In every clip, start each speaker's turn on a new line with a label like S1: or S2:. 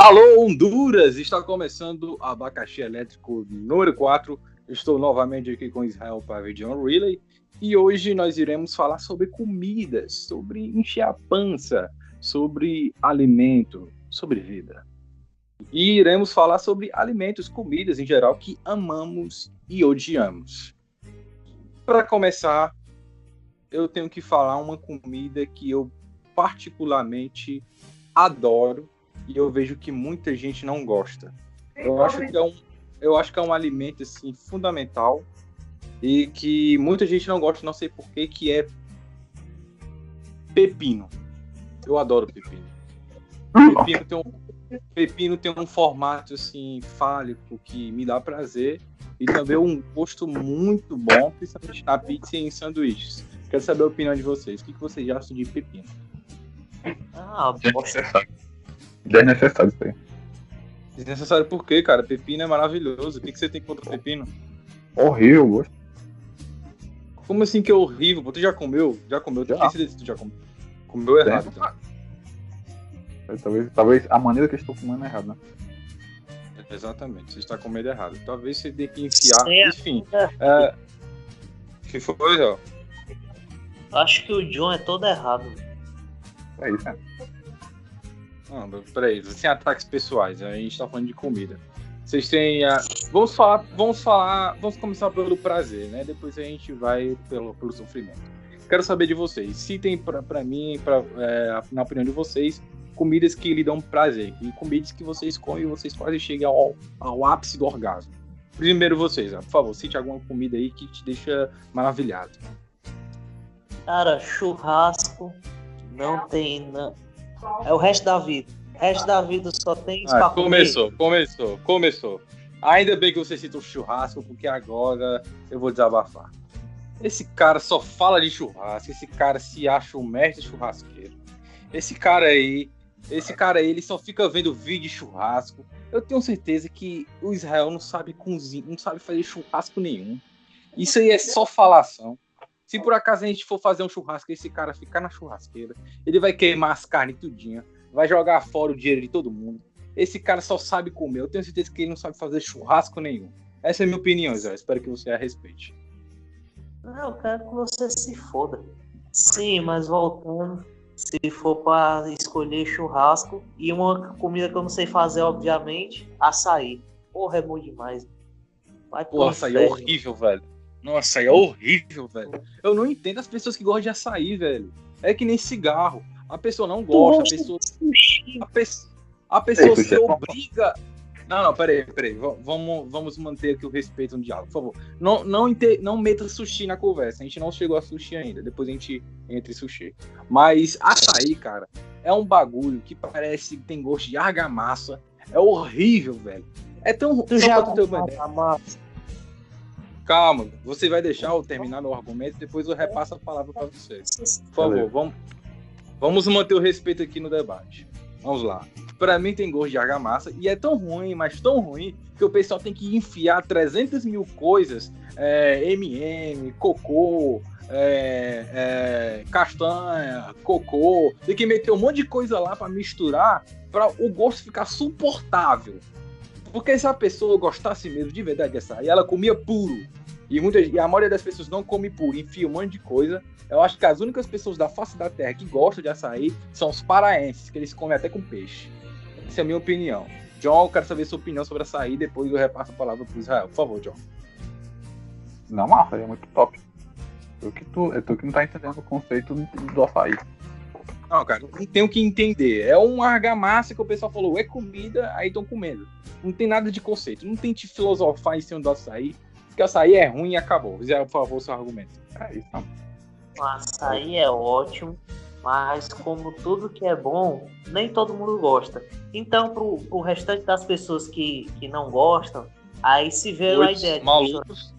S1: Alô, Honduras! Está começando Abacaxi Elétrico número 4. Estou novamente aqui com Israel Pavidion Relay e hoje nós iremos falar sobre comidas, sobre encher a pança, sobre alimento, sobre vida. E iremos falar sobre alimentos, comidas em geral que amamos e odiamos. Para começar, eu tenho que falar uma comida que eu particularmente adoro e eu vejo que muita gente não gosta. Eu acho que é um, eu acho que é um alimento assim fundamental e que muita gente não gosta, não sei porquê, que é pepino. Eu adoro pepino. Pepino tem um, pepino tem um formato assim fálico que me dá prazer e também um gosto muito bom, principalmente na pizza e em sanduíches. Quero saber a opinião de vocês. O que, vocês acham de pepino?
S2: Ah, desnecessário. Desnecessário isso aí.
S1: Desnecessário por quê, cara? Pepino é maravilhoso. O que, que você tem contra pepino?
S2: Horrível gosto.
S1: Como assim que é horrível? Tu já comeu? Já comeu? Já. Tem certeza que tu já comeu? Comeu errado, então.
S2: Talvez, talvez a maneira que eu estou comendo é errada, né?
S1: Exatamente, você está comendo errado. Talvez você tenha que enfiar. Enfim. É... que foi, ó?
S3: Acho que o John é todo errado.
S2: É isso, né?
S1: Não, peraí, sem ataques pessoais, a gente tá falando de comida. Vocês têm. A... Vamos falar. Vamos falar. Vamos começar pelo prazer, né? Depois a gente vai pelo, pelo sofrimento. Quero saber de vocês. Citem pra mim, pra, é, na opinião de vocês, comidas que lhe dão prazer. E comidas que vocês comem e vocês quase chegam ao, ao ápice do orgasmo. Primeiro vocês, por favor, cite alguma comida aí que te deixa maravilhado.
S3: Cara, churrasco não tem. Não. É o resto da vida. O resto da vida só tem isso
S1: ah, Começou, começou, começou. Ainda bem que você cita o churrasco, porque agora eu vou desabafar. Esse cara só fala de churrasco, esse cara se acha um mestre churrasqueiro. Esse cara aí, esse cara aí, ele só fica vendo vídeo de churrasco. Eu tenho certeza que o Israel não sabe cozinhar, não sabe fazer churrasco nenhum. Isso aí é só falação. Se por acaso a gente for fazer um churrasco e esse cara ficar na churrasqueira, ele vai queimar as carnes tudinha, vai jogar fora o dinheiro de todo mundo. Esse cara só sabe comer. Eu tenho certeza que ele não sabe fazer churrasco nenhum. Essa é a minha opinião, Zé. Espero que você a respeite.
S3: Não, eu quero que você se foda. Sim, mas voltando, se for para escolher churrasco e uma comida que eu não sei fazer, obviamente, açaí. Porra, é bom demais.
S1: Vai Pô, açaí é horrível, velho. Nossa, é horrível, velho. Eu não entendo as pessoas que gostam de açaí, velho. É que nem cigarro. A pessoa não gosta, a pessoa. A, pe... a pessoa se é obriga. Não, não, peraí, peraí. Vamos, vamos manter aqui o respeito no diálogo, por favor. Não, não, inte... não meta sushi na conversa. A gente não chegou a sushi ainda. Depois a gente entra em sushi. Mas açaí, cara, é um bagulho que parece que tem gosto de argamassa. É horrível, velho. É tão.
S3: Tu já uma ideia.
S1: Calma, você vai deixar eu terminar meu argumento e depois eu repasso a palavra para você. Por favor, vamos, vamos manter o respeito aqui no debate. Vamos lá. Para mim tem gosto de argamassa e é tão ruim, mas tão ruim, que o pessoal tem que enfiar 300 mil coisas, é, MM, cocô, é, é, castanha, cocô, tem que meter um monte de coisa lá para misturar para o gosto ficar suportável. Porque se a pessoa gostasse mesmo de verdade de açaí, ela comia puro. E, muita, e a maioria das pessoas não come puro, enfia um monte de coisa. Eu acho que as únicas pessoas da face da terra que gostam de açaí são os paraenses, que eles comem até com peixe. Essa é a minha opinião. John, eu quero saber sua opinião sobre açaí, depois eu repasso a palavra para Israel. Por favor, John.
S2: Não, açaí é muito top. Tu que, tu, é tu que não tá entendendo o conceito do açaí.
S1: Não, cara, não tem o que entender. É um argamassa que o pessoal falou, é comida, aí estão comendo. Não tem nada de conceito. Não tente filosofar em cima do açaí, porque açaí é ruim e acabou. Zé, por favor, seu argumento.
S3: É isso. O açaí é ótimo, mas como tudo que é bom, nem todo mundo gosta. Então, pro, pro restante das pessoas que, que não gostam, aí se vê a ideia.
S1: Malucos.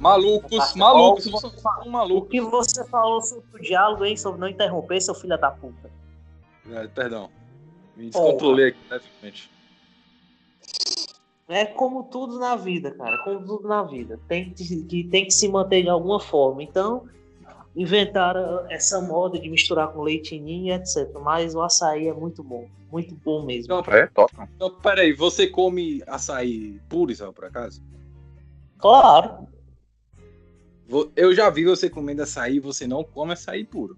S1: Malucos, malucos, vocês são malucos.
S3: O que você falou sobre o diálogo, hein? Sobre não interromper, seu filho da puta.
S1: É, perdão. Me descontrolei aqui, levemente.
S3: É como tudo na vida, cara. Como tudo na vida. Tem que, tem que se manter de alguma forma. Então, inventaram essa moda de misturar com leite ninho, etc. Mas o açaí é muito bom. Muito bom mesmo.
S1: Então,
S2: É, toca.
S1: então peraí, você come açaí puro, Israel, por acaso?
S3: Claro.
S1: Eu já vi você comendo açaí e você não come açaí puro.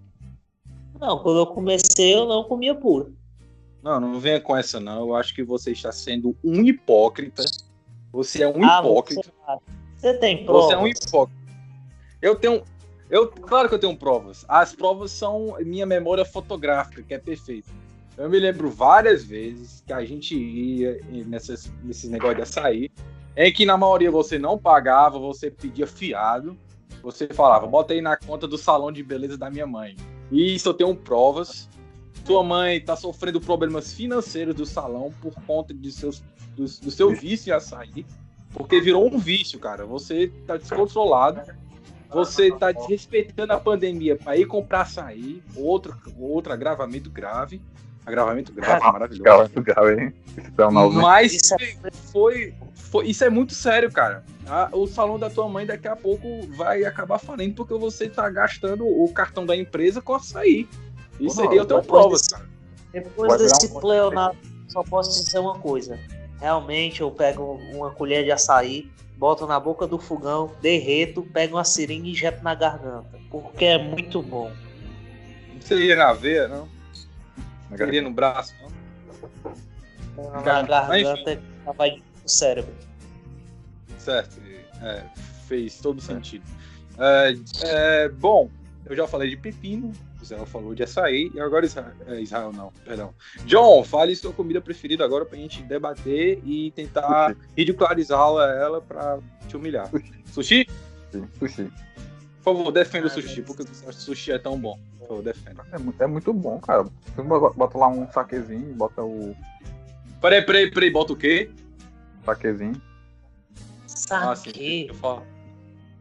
S3: Não, quando eu comecei, eu não comia puro.
S1: Não, não venha com essa não. Eu acho que você está sendo um hipócrita. Você é um
S3: Ah,
S1: hipócrita.
S3: Você, você tem prova?
S1: Você é um hipócrita. Eu tenho. Eu, claro que eu tenho provas. As provas são minha memória fotográfica, que é perfeita. Eu me lembro várias vezes que a gente ia nessas, nesses negócios de açaí, em que na maioria você não pagava, você pedia fiado, você falava, bota aí na conta do salão de beleza da minha mãe. E isso eu tenho provas. Sua mãe está sofrendo problemas financeiros do salão por conta de seus, do, do seu vício em açaí. Porque virou um vício, cara. Você tá descontrolado. Você tá desrespeitando a pandemia para ir comprar açaí. Outro, outro agravamento grave. Agravamento grave, maravilhoso.
S2: Muito grave, hein? Esse é o novo.
S1: Mas
S3: Isso
S1: foi, foi. Isso é muito sério, cara. Ah, o salão da tua mãe daqui a pouco vai acabar falindo porque você tá gastando o cartão da empresa com açaí. Isso
S2: Não,
S1: aí eu tenho provas,
S3: desse-
S1: cara.
S3: Depois desse
S2: um-
S3: pleonasmo, só posso dizer uma coisa. Realmente, eu pego uma colher de açaí, boto na boca do fogão, derreto, pego uma seringa e injeto na garganta. Porque é muito bom.
S1: Você iria na veia, não?
S2: Na
S1: Você iria no braço, não?
S3: Na garganta vai pro cérebro.
S1: Certo. É, fez todo sentido. É, é, bom, eu já falei de pepino, Israel falou de açaí, e agora Israel, é, Israel não, perdão. John, fale sua comida preferida agora pra gente debater e tentar ridicularizá-la ela pra te humilhar. Sushi?
S2: Sushi. Sushi.
S1: Por favor, defenda o sushi, porque o sushi é tão bom. Por favor, defenda.
S2: É, é muito bom, cara. Você bota lá um saquezinho, bota o
S1: Peraí, peraí, peraí, bota o quê?
S2: saquezinho.
S1: Ah, sim,
S3: Saque.
S1: eu falo.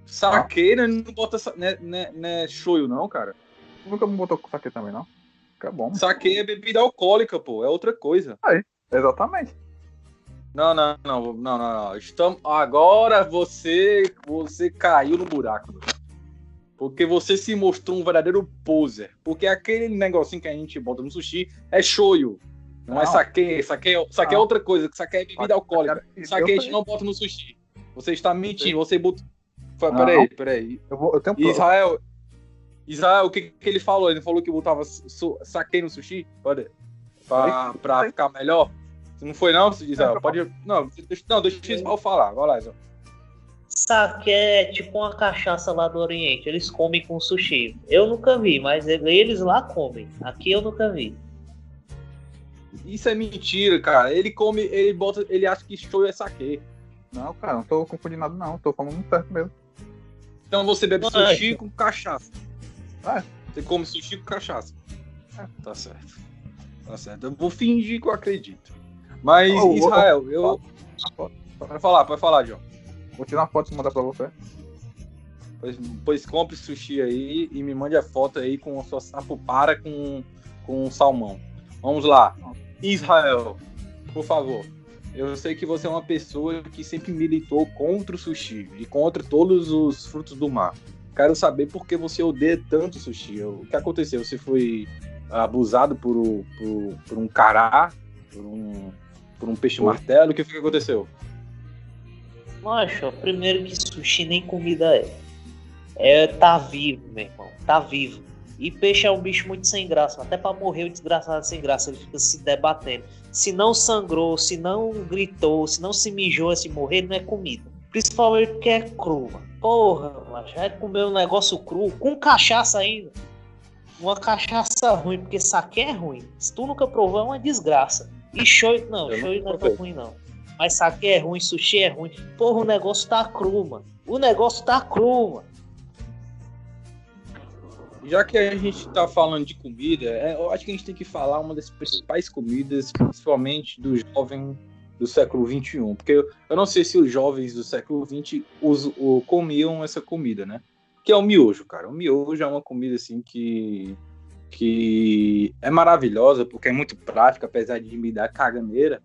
S1: Saque, né? Não bota. sa- Né, né, né, shoyu, não, cara.
S2: Nunca me botou com saque também, não? Fica bom.
S1: Saque é bebida alcoólica, pô. É outra coisa.
S2: Exatamente.
S1: Não, não, não, não, não, não. Estamos... Agora você, você caiu no buraco. Porque você se mostrou um verdadeiro poser. Porque aquele negocinho que a gente bota no sushi é shoyu. Não, é
S2: Não.
S1: saque. Saque é, saque é outra coisa. Saque é bebida alcoólica.
S2: Eu
S1: Saque a gente não bota no sushi. Você está mentindo. Você botou. Peraí, peraí.
S2: Eu, vou, eu tenho prova.
S1: Israel. Israel, o que, que ele falou? Ele falou que botava su, saque no sushi? Olha. Pra, pra ficar melhor? Não foi não, Israel? Pode. Não, deixa, não, deixa o Israel falar. Vai lá, Israel.
S3: Saque é tipo uma cachaça lá do Oriente. Eles comem com sushi. Eu nunca vi, mas eles lá comem. Aqui eu nunca vi.
S1: Isso é mentira, cara. Ele come, ele bota, ele acha que show é saque.
S2: Não, cara, não tô confundindo nada, não. Tô falando certo mesmo.
S1: Então você bebe sushi
S3: é.
S1: com cachaça.
S2: É.
S1: Você come sushi com cachaça. Tá certo. Tá certo. Eu vou fingir que eu acredito. Mas,
S2: ô,
S1: Israel, eu. Pode falar, pode falar, João.
S2: Vou tirar uma foto e mandar pra você.
S1: Pois, pois compre sushi aí e me mande a foto aí com a sua sapupara com, com salmão. Vamos lá. Israel, por favor. Eu sei que você é uma pessoa que sempre militou contra o sushi e contra todos os frutos do mar. Quero saber por que você odeia tanto sushi. O que aconteceu? Você foi abusado por, por, por um cará? Por um, por um peixe martelo? O que foi que aconteceu?
S3: Macho, primeiro que sushi nem comida é. É tá vivo, meu irmão. Tá vivo. E peixe é um bicho muito sem graça. Até pra morrer o desgraçado sem graça. Ele fica se debatendo. Se não sangrou, se não gritou, se não se mijou se morrer, não é comida. Principalmente porque é cru, mano. Porra, macho. Vai comer um negócio cru, com cachaça ainda. Uma cachaça ruim, porque saque é ruim. Se tu nunca provou, é uma desgraça. E show, não,
S1: Eu
S3: show não é tão ruim, não. Mas saque é ruim, sushi é ruim. Porra, o negócio tá cru, mano. O negócio tá cru, mano.
S1: Já que a gente tá falando de comida, é, eu acho que a gente tem que falar uma das principais comidas, principalmente do jovem do século XXI. Porque eu, não sei se os jovens do século XX us- o- comiam essa comida, né? Que é o miojo, cara. O miojo é uma comida assim que, que é maravilhosa, porque é muito prática, apesar de me dar caganeira.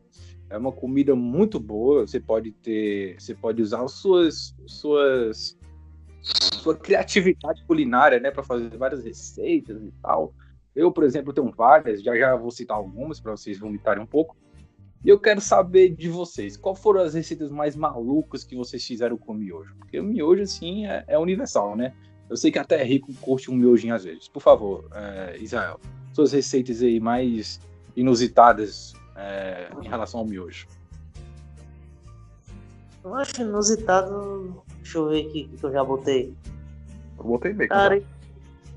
S1: É uma comida muito boa. Você pode ter. Você pode usar as suas. suas sua criatividade culinária, né, para fazer várias receitas e tal. Eu, por exemplo, tenho várias, já já vou citar algumas para vocês vomitarem um pouco. E eu quero saber de vocês, qual foram as receitas mais malucas que vocês fizeram com miojo? Porque o miojo, assim, é, é universal, né? Eu sei que até rico curte um miojinho às vezes. Por favor, é, Israel, suas receitas aí mais inusitadas é, em relação ao miojo.
S3: Eu acho inusitado. Deixa eu ver aqui o que eu já botei.
S2: Eu botei bacon.
S3: Cara,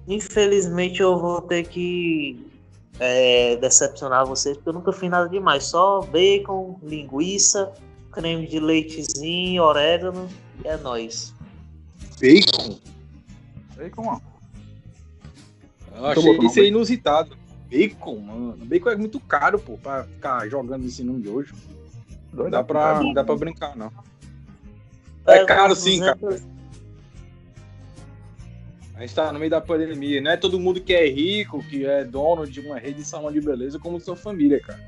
S3: infelizmente eu vou ter que é, decepcionar vocês, porque eu nunca fiz nada demais. Só bacon, linguiça, creme de leitezinho, orégano e é nóis.
S1: Bacon?
S2: Bacon, mano.
S1: Eu achei isso aí inusitado. Bacon, mano. Bacon é muito caro, pô, pra ficar jogando isso no miojo. Não dá pra, não dá pra brincar, não. É caro sim, cara. A gente tá no meio da pandemia. Não é todo mundo que é rico, que é dono de uma rede de salão de beleza como sua família, cara.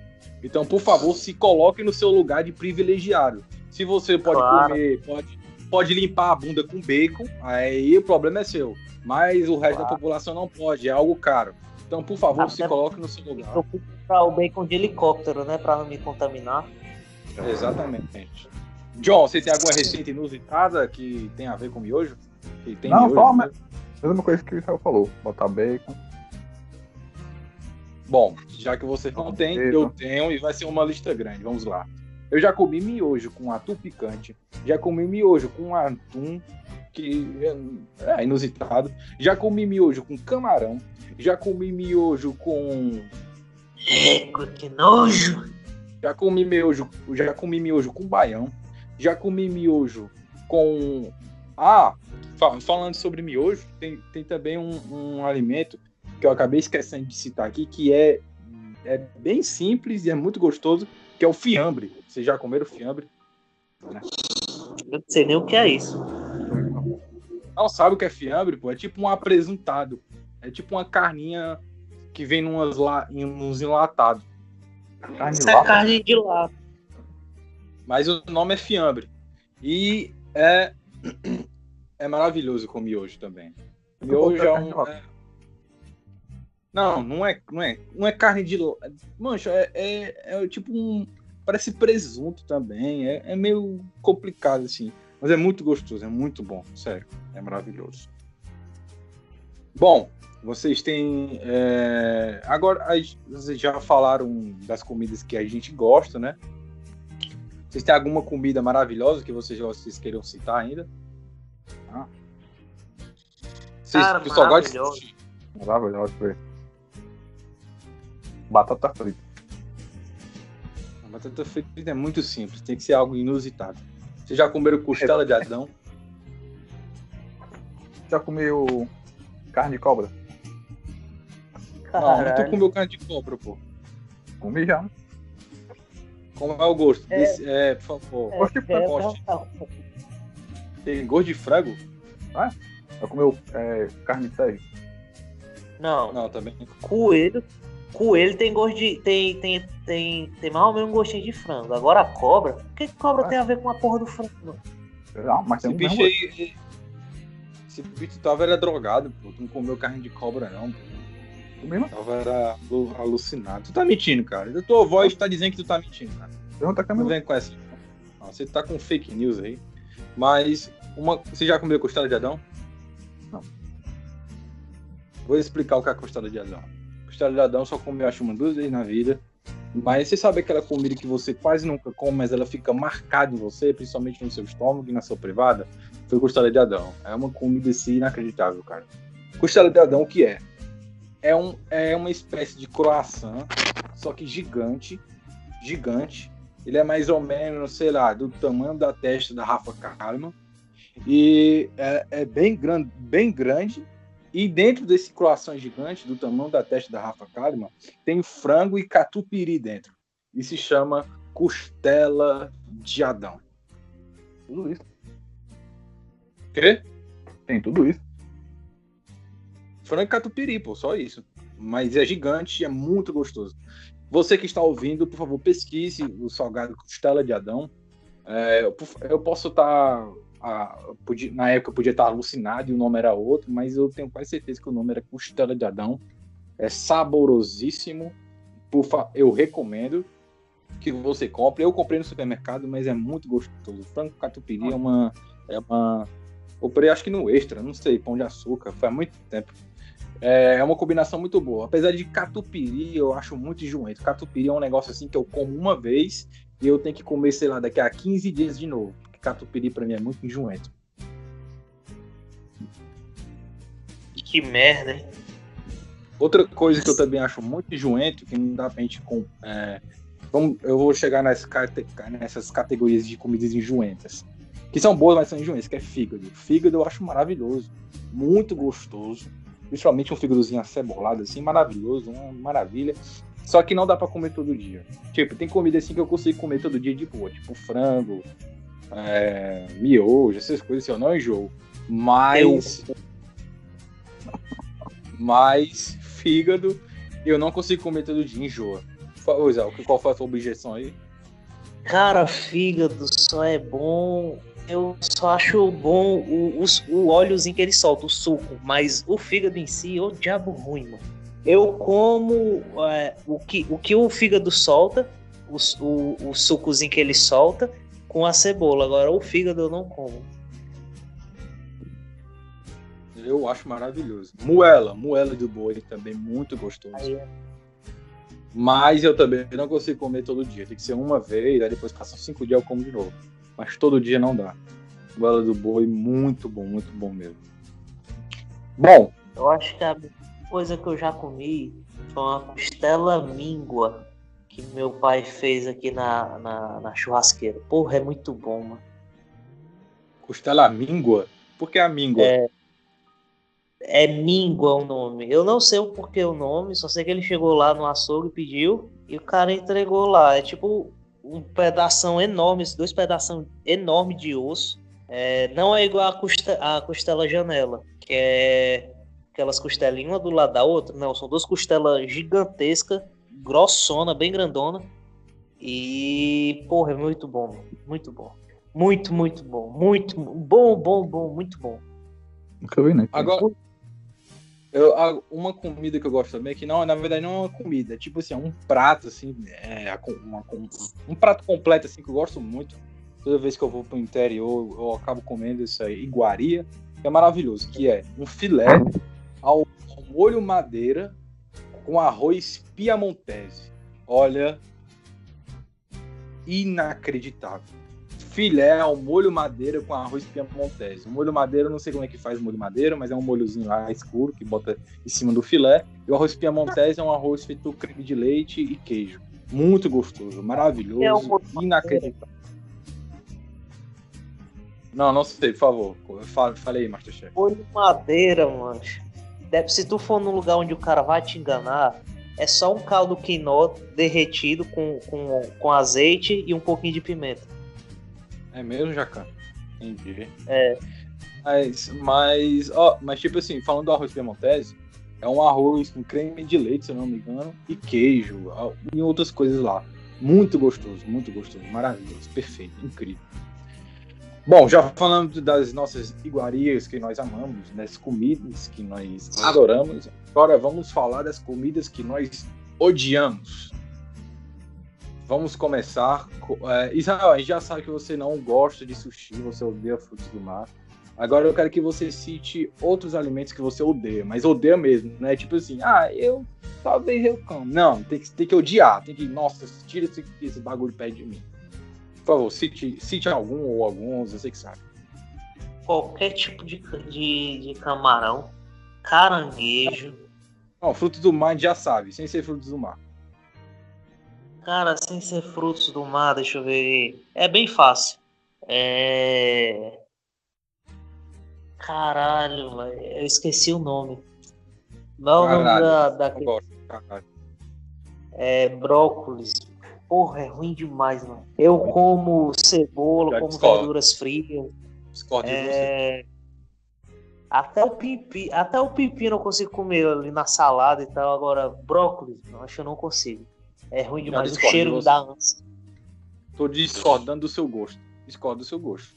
S1: Então, por favor, se coloque no seu lugar de privilegiado. Se você pode claro. comer, pode, pode limpar a bunda com bacon, aí o problema é seu. Mas o resto claro. da população não pode, é algo caro. Então, por favor, Até se coloque no seu lugar.
S3: Eu fui comprar o bacon de helicóptero, né, para não me contaminar.
S1: Exatamente. John, você tem alguma receita inusitada que tem a ver com miojo? Que tem
S2: não, miojo, só, né? Mesma coisa que o Israel falou, botar bacon.
S1: Bom, já que você não tem, eu tenho e vai ser uma lista grande. Vamos lá. Eu já comi miojo com atum picante, já comi miojo com atum que é inusitado, já comi miojo com camarão, já comi miojo com
S3: Eco, que nojo!
S1: Já comi miojo, já comi miojo com baião, já comi miojo com ah, falando sobre miojo, tem, tem também um, um, alimento que eu acabei esquecendo de citar aqui, que é, é bem simples e é muito gostoso, que é o fiambre. Vocês já comeram fiambre?
S3: Né? Eu não sei nem o que é isso.
S1: Não sabe o que é fiambre, pô? É tipo um apresentado. É tipo uma carninha que vem numas la... em uns enlatados.
S3: Carne isso é carne de lata.
S1: Mas o nome é fiambre. E é é maravilhoso com miojo também. Miojo é um. É... Não, não é, não é, não é carne de. Mancha, é, é, é tipo um. Parece presunto também. É, é meio complicado assim. Mas é muito gostoso, é muito bom, sério. É maravilhoso. Bom, vocês têm. É... Agora, vocês já falaram das comidas que a gente gosta, né? Vocês têm alguma comida maravilhosa que vocês, vocês queiram citar ainda? Ah.
S3: Vocês, Cara, pessoal, maravilhoso.
S2: de Maravilhoso, velho. Batata frita.
S1: A batata frita é muito simples, tem que ser algo inusitado. Vocês já comeram costela de Adão?
S2: Já comeu carne de cobra?
S1: Caralho. Não, não tu comeu carne de cobra, pô.
S2: Comi já.
S1: Como é o gosto? É, Desse, é por favor. É, é, tem gosto de frango?
S2: Ah, já comeu é, carne de sério?
S3: Não.
S1: Não, também.
S3: Coelho. Coelho tem gosto de. Tem, tem, tem, tem mais ou menos um gostinho de frango. Agora a cobra. O que, que cobra ah. tem a ver com a porra do frango?
S2: Não, mas tem
S1: Esse um bicho aí. Esse bicho tava era drogado, pô. Tu não comeu carne de cobra, não, pô.
S2: Comi
S1: Tava era alucinado. Tu tá mentindo, cara. A tua voz tá dizendo que tu tá mentindo, cara.
S2: Pergunta
S1: Não vem com essa. Você tá com fake news aí. Mas uma, você já comeu costela de Adão? Vou explicar o que é a costela de Adão. Costela de Adão só comi acho uma duas vezes na vida. Mas você sabe aquela comida que você quase nunca come, mas ela fica marcada em você, principalmente no seu estômago e na sua privada? Foi costela de Adão. É uma comida assim inacreditável, cara. Costela de Adão, o que é? É, um, é uma espécie de croissant, só que gigante, gigante, ele é mais ou menos, sei lá, do tamanho da testa da Rafa Kalimann. E é, é, bem, grande, bem grande. E dentro desse croissant gigante, do tamanho da testa da Rafa Kalimann, tem frango e catupiry dentro. E se chama costela de Adão.
S2: Tudo isso.
S1: Quê?
S2: Tem tudo isso.
S1: Frango e catupiry, pô, só isso. Mas é gigante e é muito gostoso. Você que está ouvindo, por favor, pesquise o salgado costela de Adão. É, eu posso estar a, podia, na época eu podia estar alucinado e o nome era outro, mas eu tenho quase certeza que o nome era Costela de Adão. É saborosíssimo. Eu recomendo que você compre. Eu comprei no supermercado, mas é muito gostoso. Frango catupiry é uma. É uma. Comprei acho que no extra, não sei, pão de açúcar, faz muito tempo. É, é uma combinação muito boa. Apesar de catupiry, eu acho muito enjoento. Catupiry é um negócio assim que eu como uma vez e eu tenho que comer, sei lá, daqui a 15 dias de novo. Catupiry pra mim é muito enjoento.
S3: Que merda, hein?
S1: Outra coisa que eu também acho muito enjoento, que não dá pra gente. Com, é, vamos, eu vou chegar nessas, nessas categorias de comidas enjoentas. Que são boas, mas são enjoentas, que é fígado. Fígado eu acho maravilhoso. Muito gostoso. Principalmente um fígadozinho acebolado, assim, maravilhoso, uma maravilha. Só que não dá para comer todo dia. Tipo, tem comida assim que eu consigo comer todo dia de boa, tipo frango, é, miojo, essas coisas assim, eu não enjoo. Mas. Eu... Mas fígado eu não consigo comer todo dia, enjoa. Pois é, qual foi a sua objeção aí?
S3: Cara, fígado só é bom. Eu só acho bom o, o, o óleozinho que ele solta, o suco. Mas o fígado em si, o diabo ruim, mano. Eu como é, o, que, o que o fígado solta, o, o, o sucozinho que ele solta, com a cebola. Agora, o fígado eu não como.
S1: Eu acho maravilhoso. Moela, moela de boi também muito gostoso. É. Mas eu também não consigo comer todo dia. Tem que ser uma vez, aí depois passam cinco dias eu como de novo. Mas todo dia não dá. Moela do boi, muito bom, muito bom mesmo. Bom.
S3: Eu acho que a coisa que eu já comi foi uma costela míngua que meu pai fez aqui na, na, na churrasqueira. Porra, é muito bom, mano.
S1: Costela míngua? Por que a míngua?
S3: É, é míngua o nome. Eu não sei o porquê o nome, só sei que ele chegou lá no açougue e pediu, e o cara entregou lá. É tipo um pedaço enorme, dois pedaços enormes de osso. É, não é igual a, costa, a costela janela, que é aquelas costelinhas uma do lado da outra. Não, são duas costelas gigantescas, grossona, bem grandona. E, porra, é muito bom, muito bom. Muito, muito bom. Muito bom, bom, bom, muito bom.
S2: Nunca vi, né?
S1: Agora, eu, uma comida que eu gosto também, que não, na verdade não é uma comida, é tipo assim, é um prato, assim, é, uma, um prato completo, assim, que eu gosto muito. Toda vez que eu vou pro interior, eu acabo comendo isso aí, iguaria, que é maravilhoso, que é um filé ao molho madeira com arroz piamontese. Olha, inacreditável. Filé ao molho madeira com arroz piamontese. O molho madeira, eu não sei como é que faz o molho madeira, mas é um molhozinho lá escuro que bota em cima do filé. E o arroz piamontese é um arroz feito com creme de leite e queijo. Muito gostoso, maravilhoso, é inacreditável. Não, não sei, por favor. Falei aí, Masterchef.
S3: Molho madeira, mano se tu for num lugar onde o cara vai te enganar, é só um caldo quinó derretido com, com, com azeite e um pouquinho de pimenta.
S1: É mesmo, Jacan? Entendi.
S3: É.
S1: Mas, mas, ó, mas tipo assim, falando do arroz piemontese, é um arroz com creme de leite, se eu não me engano, e queijo, e outras coisas lá. Muito gostoso, muito gostoso, maravilhoso, perfeito, incrível. Bom, já falando das nossas iguarias que nós amamos, das comidas que nós adoramos, agora vamos falar das comidas que nós odiamos. Vamos começar. Com, é, Israel, a gente já sabe que você não gosta de sushi, você odeia frutos do mar. Agora eu quero que você cite outros alimentos que você odeia, mas odeia mesmo, né? Tipo assim, ah, eu talvez eu como. Não, tem que, tem que odiar, tem que, nossa, tira esse, esse bagulho perto de mim. Por favor, cite, cite algum ou alguns, você que sabe.
S3: Qualquer tipo de, de, de camarão, caranguejo.
S1: Não, frutos do mar já sabe, sem ser frutos do mar.
S3: Cara, sem ser frutos do mar, deixa eu ver. É bem fácil. É. Caralho, eu esqueci o nome. Não é o nome da. da... É brócolis. Porra, é ruim demais, mano. Eu como cebola, Já como discordo. verduras frias.
S1: Discordo é...
S3: Até o pipi, até o pepino eu consigo comer ali na salada e tal. Agora, brócolis, eu acho que eu não consigo. É ruim demais. O cheiro da ânsia.
S1: Tô discordando do seu gosto. Discordo do seu gosto.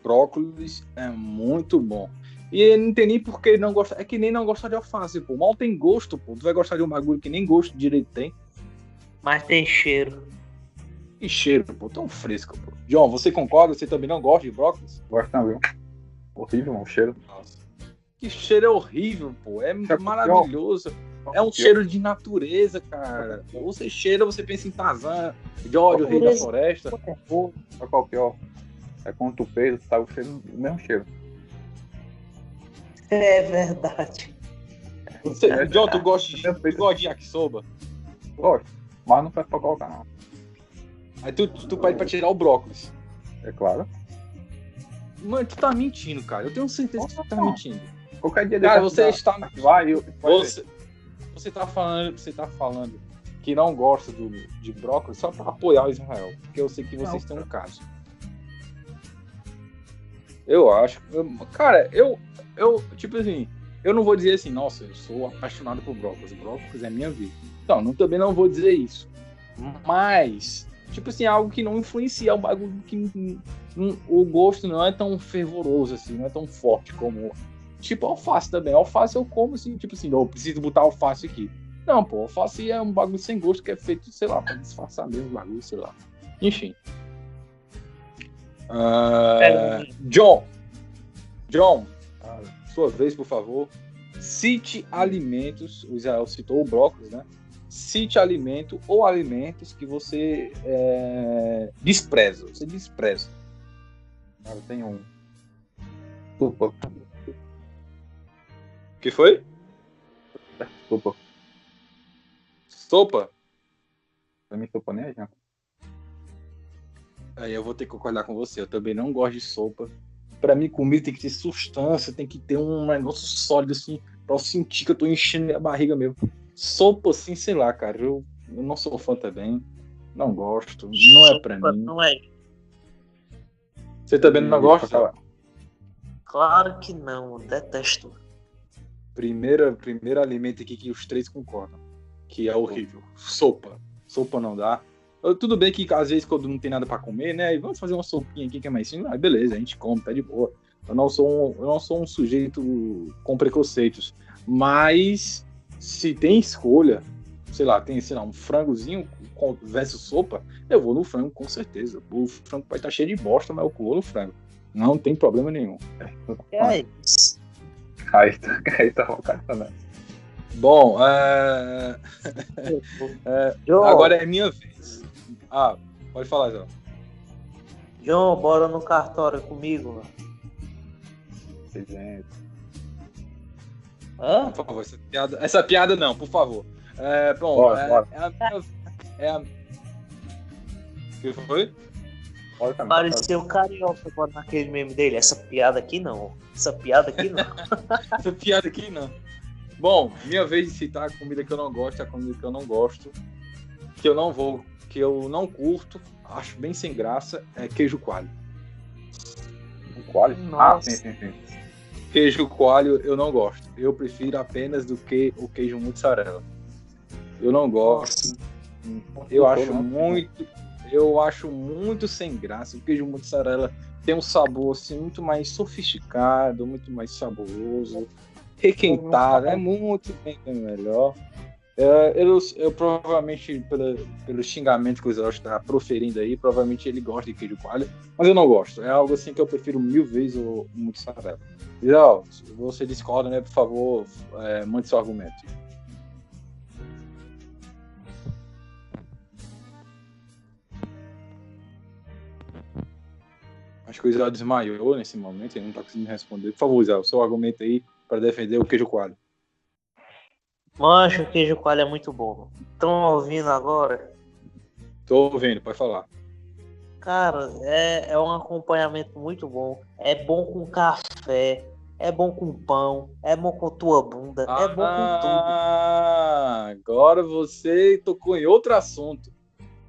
S1: brócolis é muito bom. E não tem nem por que não gosta. É que nem não gosta de alface, pô. Mal tem gosto, pô. Tu vai gostar de um bagulho que nem gosto direito tem.
S3: Mas tem cheiro.
S1: Que cheiro, pô. Tão fresco, pô. John, você concorda? Você também não gosta de brócolis?
S2: Gosto não, viu? Horrível, o cheiro.
S1: Nossa. Que cheiro é horrível, pô. É maravilhoso. É um cheiro de natureza, cara. Você cheira, você pensa em Tarzan, George, o rei da floresta.
S2: Só qualquer, ó. É quando tu pesa, tá o cheiro, o mesmo cheiro.
S3: É verdade.
S1: Você, John, tu gosta de, tu gosta de yakisoba?
S2: Gosto. Mas não faz pra colocar, não.
S1: Aí tu, tu, tu pede pra tirar o brócolis.
S2: É claro.
S1: Mano, tu tá mentindo, cara. Eu tenho certeza que tu tá mentindo.
S2: Qualquer dia
S1: Cara, você está.
S2: Vai, eu.
S1: Você, você tá falando. Você tá falando que não gosta do, de brócolis só pra apoiar o Israel. Porque eu sei que vocês
S2: Não,
S1: têm um caso. Eu acho. eu- cara, eu. Eu, tipo assim, eu não vou dizer assim, nossa, eu sou apaixonado por brócolis. Brócolis é minha vida. Não, não também não vou dizer isso. Mas, tipo assim, algo que não influencia, um bagulho que o gosto não é tão fervoroso assim, não é tão forte como. Tipo, alface também. Alface eu como assim, tipo assim, não, eu preciso botar alface aqui. Não, pô, alface é um bagulho sem gosto que é feito, sei lá, pra disfarçar mesmo o bagulho, sei lá. Enfim.
S3: É.
S1: John. John, sua vez, por favor. Cite alimentos. O Israel citou o brócolis, né? Cite alimento ou alimentos que você é, despreza. Você despreza.
S2: Cara, tem um.
S1: O que foi?
S2: Sopa.
S1: Sopa?
S2: Pra mim, sopa nem é janta.
S1: Aí eu vou ter que concordar com você. Eu também não gosto de sopa. Pra mim, comida tem que ter substância, tem que ter um negócio sólido, assim, pra eu sentir que eu tô enchendo minha barriga mesmo. Sopa, assim, sei lá, cara. Eu, eu não sou fã também. Não gosto. Não é pra
S3: Sopa
S1: mim.
S3: Não é.
S1: Você também não gosta?
S3: Claro que não, detesto.
S1: Primeira, primeiro alimento aqui que os três concordam. Que é horrível. Sopa. Sopa não dá. Tudo bem que às vezes quando não tem nada pra comer, né? Vamos fazer uma sopinha aqui que é mais simples. Ah, beleza, a gente come, tá de boa. Eu não sou um, eu não sou um sujeito com preconceitos. Mas se tem escolha, sei lá, tem, sei lá, um frangozinho com- versus sopa, eu vou no frango com certeza. O frango pode estar cheio de bosta, mas eu vou no frango. Não tem problema nenhum.
S3: É isso.
S2: Aí, tá- aí tá também.
S1: Bom, é...
S3: John,
S1: Agora é minha vez. Ah, pode falar, Zé.
S3: John, bora no cartório comigo, mano.
S2: Gente.
S3: Hã?
S1: Por favor, essa piada, essa piada não, por favor. É, bom,
S2: Bora,
S1: é,
S2: bora.
S1: é a minha. É a... O que foi?
S3: Pareceu carioca agora naquele meme dele. Essa piada aqui não. Essa piada aqui não.
S1: Essa piada aqui não. Bom, minha vez de citar a comida que eu não gosto, a comida que eu não gosto, que eu não vou, que eu não curto, acho bem sem graça, é queijo coalho.
S2: O? Ah,
S3: Nossa.
S2: sim, sim, sim.
S1: Queijo coalho eu não gosto. Eu prefiro apenas do que o queijo mussarela. Eu não gosto. Eu acho muito, eu acho muito sem graça. O queijo mussarela tem um sabor assim muito mais sofisticado, muito mais saboroso, requentado, é muito bem melhor. É, eu, eu provavelmente, pela, pelo xingamento que o Zé está proferindo aí, provavelmente ele gosta de queijo coalho, mas eu não gosto. É algo assim que eu prefiro mil vezes o mussarela. Zé, se você discorda, né? Por favor, é, mande seu argumento. Acho que o Israel desmaiou nesse momento, ele não está conseguindo responder. Por favor, Israel, seu argumento aí para defender o queijo coalho.
S3: Mancho, o queijo coalho é muito bom. Estão ouvindo agora?
S1: Tô ouvindo, pode falar.
S3: Cara, é, é um acompanhamento muito bom. É bom com café, é bom com pão, é bom com tua bunda, é bom com tudo.
S1: Ah, agora você tocou em outro assunto.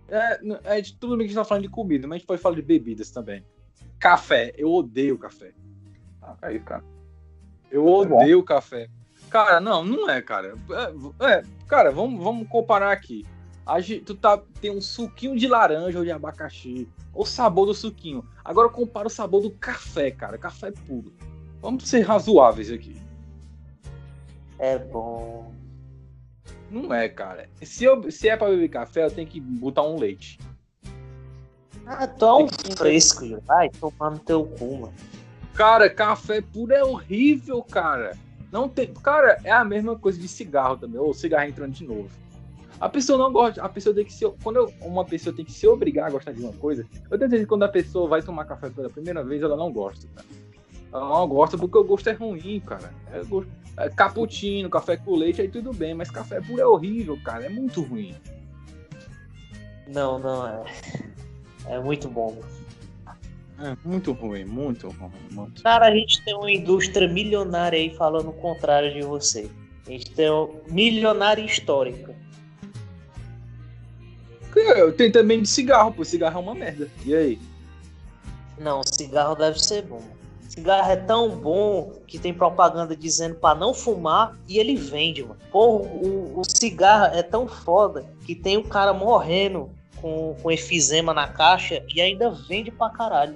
S1: É, é de tudo bem que a gente tá falando de comida, mas a gente pode falar de bebidas também. Café, eu odeio café.
S2: Ah, é isso, cara.
S1: Eu
S2: É
S1: odeio café. Cara, não, não é, cara. É, é, cara, vamos, vamos comparar aqui. tu tá, tem um suquinho de laranja ou de abacaxi. O sabor do suquinho. Agora compara o sabor do café, cara. Café puro. Vamos ser razoáveis aqui.
S3: É bom.
S1: Não é, cara. Se, eu, se é pra beber café, eu tenho que botar um leite.
S3: Ah, tão fresco, vai tomar no teu cu, mano.
S1: Cara, café puro é horrível, cara. Não tem. Cara, é a mesma coisa de cigarro também. Ou cigarro entrando de novo. A pessoa não gosta. A pessoa tem que se. Quando eu, uma pessoa tem que se obrigar a gostar de uma coisa, eu tenho certeza que quando a pessoa vai tomar café pela primeira vez, ela não gosta, cara. Não gosta porque o gosto é ruim, cara. É, gosto, é cappuccino, café com leite, aí tudo bem, mas café puro é horrível, cara. É muito ruim.
S3: Não, não é. É muito bom.
S1: É muito ruim, muito ruim. Muito.
S3: Cara, a gente tem uma indústria milionária aí falando o contrário de você. A gente tem uma milionária histórica.
S1: Tem também de cigarro, pô. Cigarro é uma merda. E aí?
S3: Não, cigarro deve ser bom. Cigarro é tão bom que tem propaganda dizendo para não fumar e ele vende, mano. Pô, o, o cigarro é tão foda que tem um cara morrendo com, com efizema na caixa e ainda vende pra caralho.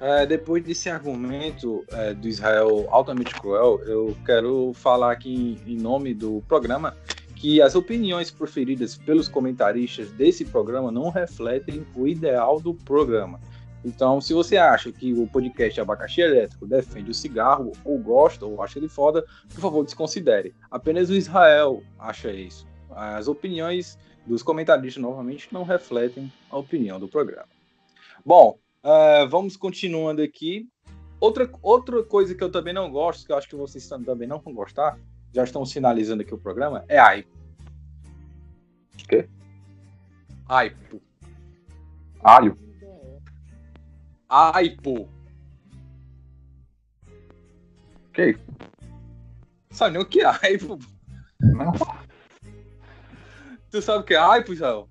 S1: É, depois desse argumento é, do Israel altamente cruel, eu quero falar aqui em, em nome do programa que as opiniões proferidas pelos comentaristas desse programa não refletem o ideal do programa. Então, se você acha que o podcast Abacaxi Elétrico defende o cigarro, ou gosta, ou acha ele foda, por favor, desconsidere. Apenas o Israel acha isso. As opiniões dos comentaristas, novamente, não refletem a opinião do programa. Bom, uh, vamos continuando aqui. Outra, outra coisa que eu também não gosto, que eu acho que vocês também não vão gostar, já estão sinalizando aqui o programa, é aipo.
S2: O quê?
S1: Aipo.
S2: Alho?
S1: Aipo.
S2: Que isso?
S1: Sabe nem o que é aipo?
S2: Não.
S1: Tu sabe o que é aipo, Israel?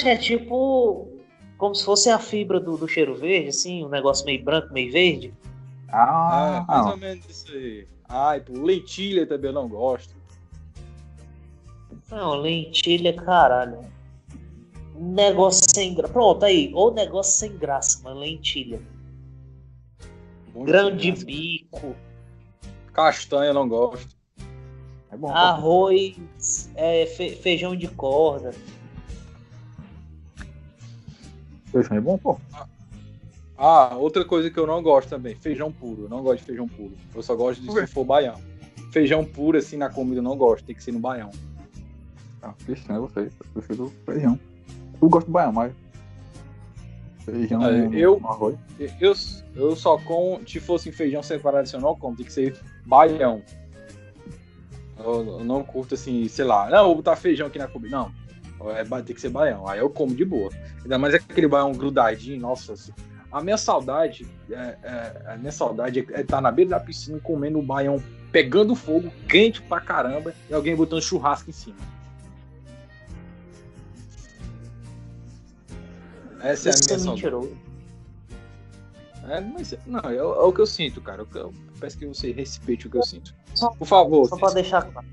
S3: Que é tipo. Como se fosse a fibra do, do cheiro verde, assim, um negócio meio branco, meio verde.
S2: Ah,
S1: é, mais ou menos isso aí. Aipo. Lentilha também eu não gosto.
S3: Não, lentilha, caralho. Negócio sem graça. Pronto, aí. Ou negócio sem graça, mano. Lentilha.
S1: Muito
S3: Grande
S1: graça.
S3: bico.
S1: Castanha eu não gosto.
S2: é bom.
S3: Ah, Arroz. É, fe- feijão de corda.
S2: Feijão é bom, pô.
S1: Ah, outra coisa que eu não gosto também, feijão puro. Eu não gosto de feijão puro. Eu só gosto de se for baião. Feijão puro, assim, na comida eu não gosto. Tem que ser no baião.
S2: Ah, feijão é você. Eu prefiro feijão. Eu gosto do baião, mas. Feijão
S1: eu-
S2: arroz.
S1: Eu, eu só com, se fosse feijão separado tradicional, como tem que ser baião. Eu, eu não curto assim, sei lá, não, vou botar feijão aqui na comida. Não, é, tem que ser baião. Aí eu como de boa. Ainda mais aquele baião grudadinho, nossa. assim. A minha saudade, é, é- a minha saudade é estar na beira da piscina comendo o baião pegando fogo, quente pra caramba, e alguém botando churrasco em cima. Essa é a minha
S3: é mentiroso.
S1: É, mas não, é, é o que eu sinto, cara. Eu, eu peço que você respeite o que eu sinto. Por favor.
S3: Só pra deixar claro.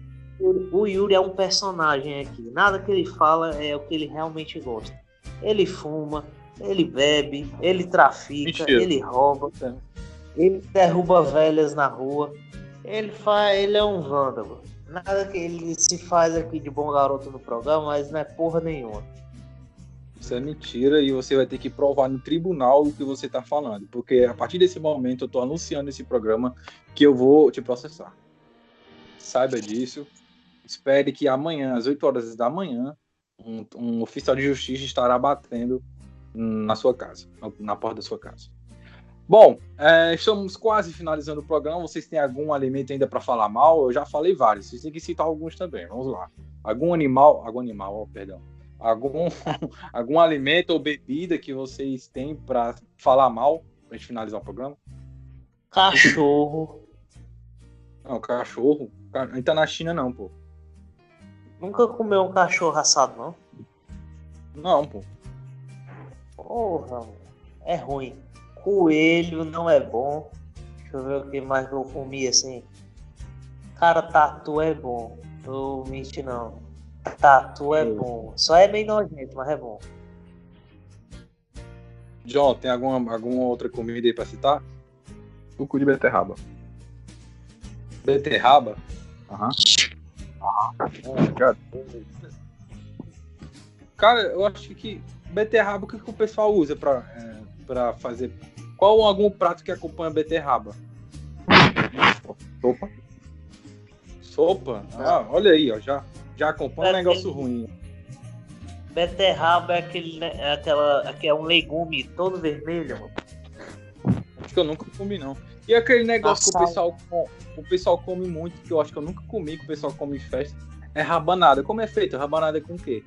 S3: O Yuri é um personagem aqui. Nada que ele fala é o que ele realmente gosta. Ele fuma, ele bebe, ele trafica,
S1: Mentira.
S3: ele rouba,
S1: É.
S3: ele derruba velhas na rua. Ele faz, ele é um vândalo. Nada que ele se faz aqui de bom garoto no programa, mas não é porra nenhuma.
S1: Isso é mentira e você vai ter que provar no tribunal o que você tá falando. Porque a partir desse momento eu tô anunciando esse programa que eu vou te processar. Saiba disso. Espere que amanhã, às 8 horas da manhã, um, um oficial de justiça estará batendo na sua casa, na, porta da sua casa. Bom, é, estamos quase finalizando o programa. Vocês têm algum alimento ainda para falar mal? Eu já falei vários. Vocês têm que citar alguns também. Vamos lá. Algum animal, algum animal, ó, perdão. Algum, algum alimento ou bebida que vocês têm para falar mal pra gente finalizar o programa?
S3: Cachorro.
S1: Não, cachorro. Ca- A gente tá na China, não, pô.
S3: Nunca comeu um cachorro assado, não?
S1: Não, pô.
S3: Porra, mano. é ruim. Coelho não é bom. Deixa eu ver o que mais eu comi assim. Cara, tatu é bom. Não menti não. Tatu é bom. Só é meio nojento, mas é bom.
S1: John, tem alguma, alguma outra comida aí pra citar?
S2: Suco de beterraba.
S1: Beterraba?
S2: Aham.
S1: Cara, Cara, eu acho que beterraba, o que, que o pessoal usa pra, é, pra fazer? Qual algum prato que acompanha beterraba?
S2: Sopa.
S1: Sopa? Ah, olha aí, ó, já, já acompanha um negócio ruim.
S3: Beterraba é aquele, né, é aquela, que é um legume todo vermelho, mano.
S1: Acho que eu nunca comi, não. E aquele negócio que o
S3: Açaí.
S1: pessoal, com- o pessoal come muito, que eu acho que eu nunca comi, que o pessoal come em festa, é rabanada. Como é feito? Rabanada é com o quê?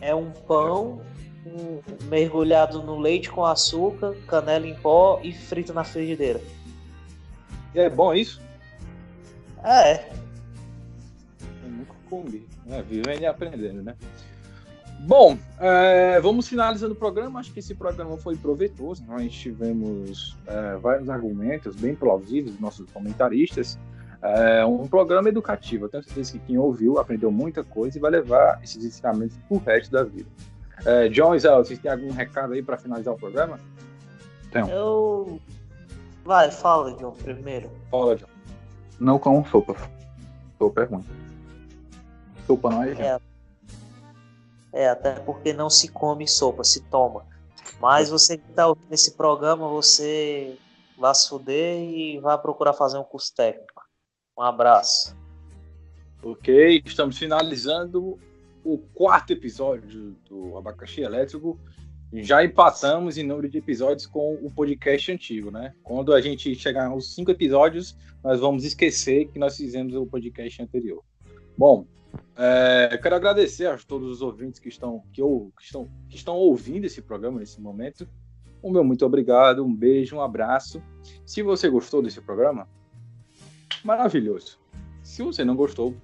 S3: É um pão um- mergulhado no leite com açúcar, canela em pó e frito na frigideira.
S1: E é bom isso?
S3: É,
S1: Eu nunca comi. É, vivendo e aprendendo, né? Bom, é, vamos finalizando o programa. Acho que esse programa foi proveitoso. Nós tivemos é, vários argumentos bem plausíveis dos nossos comentaristas. É um programa educativo. Eu tenho certeza que quem ouviu aprendeu muita coisa e vai levar esses ensinamentos pro resto da vida. É, John Zé, vocês têm algum recado aí para finalizar o programa?
S3: eu. Vai, fala, John, primeiro.
S1: Fala, John.
S2: Não comam sopa. Sopa é ruim. Sopa não é.
S3: É, é, até porque não se come sopa, se toma. Mas você que tá ouvindo esse programa, você vai se fuder e vai procurar fazer um curso técnico. Um abraço.
S1: Ok, estamos finalizando o quarto episódio do Abacaxi Elétrico. Já empatamos em número de episódios com o podcast antigo, né? Quando a gente chegar aos cinco episódios, nós vamos esquecer que nós fizemos o podcast anterior. Bom, é, quero agradecer a todos os ouvintes que estão, que, ou- que estão, que estão ouvindo esse programa nesse momento. O meu muito obrigado, um beijo, um abraço. Se você gostou desse programa, maravilhoso. Se você não gostou,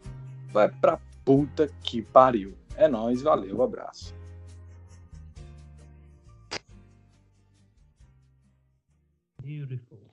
S1: vai pra puta que pariu. É nóis, valeu, abraço.
S3: Beautiful.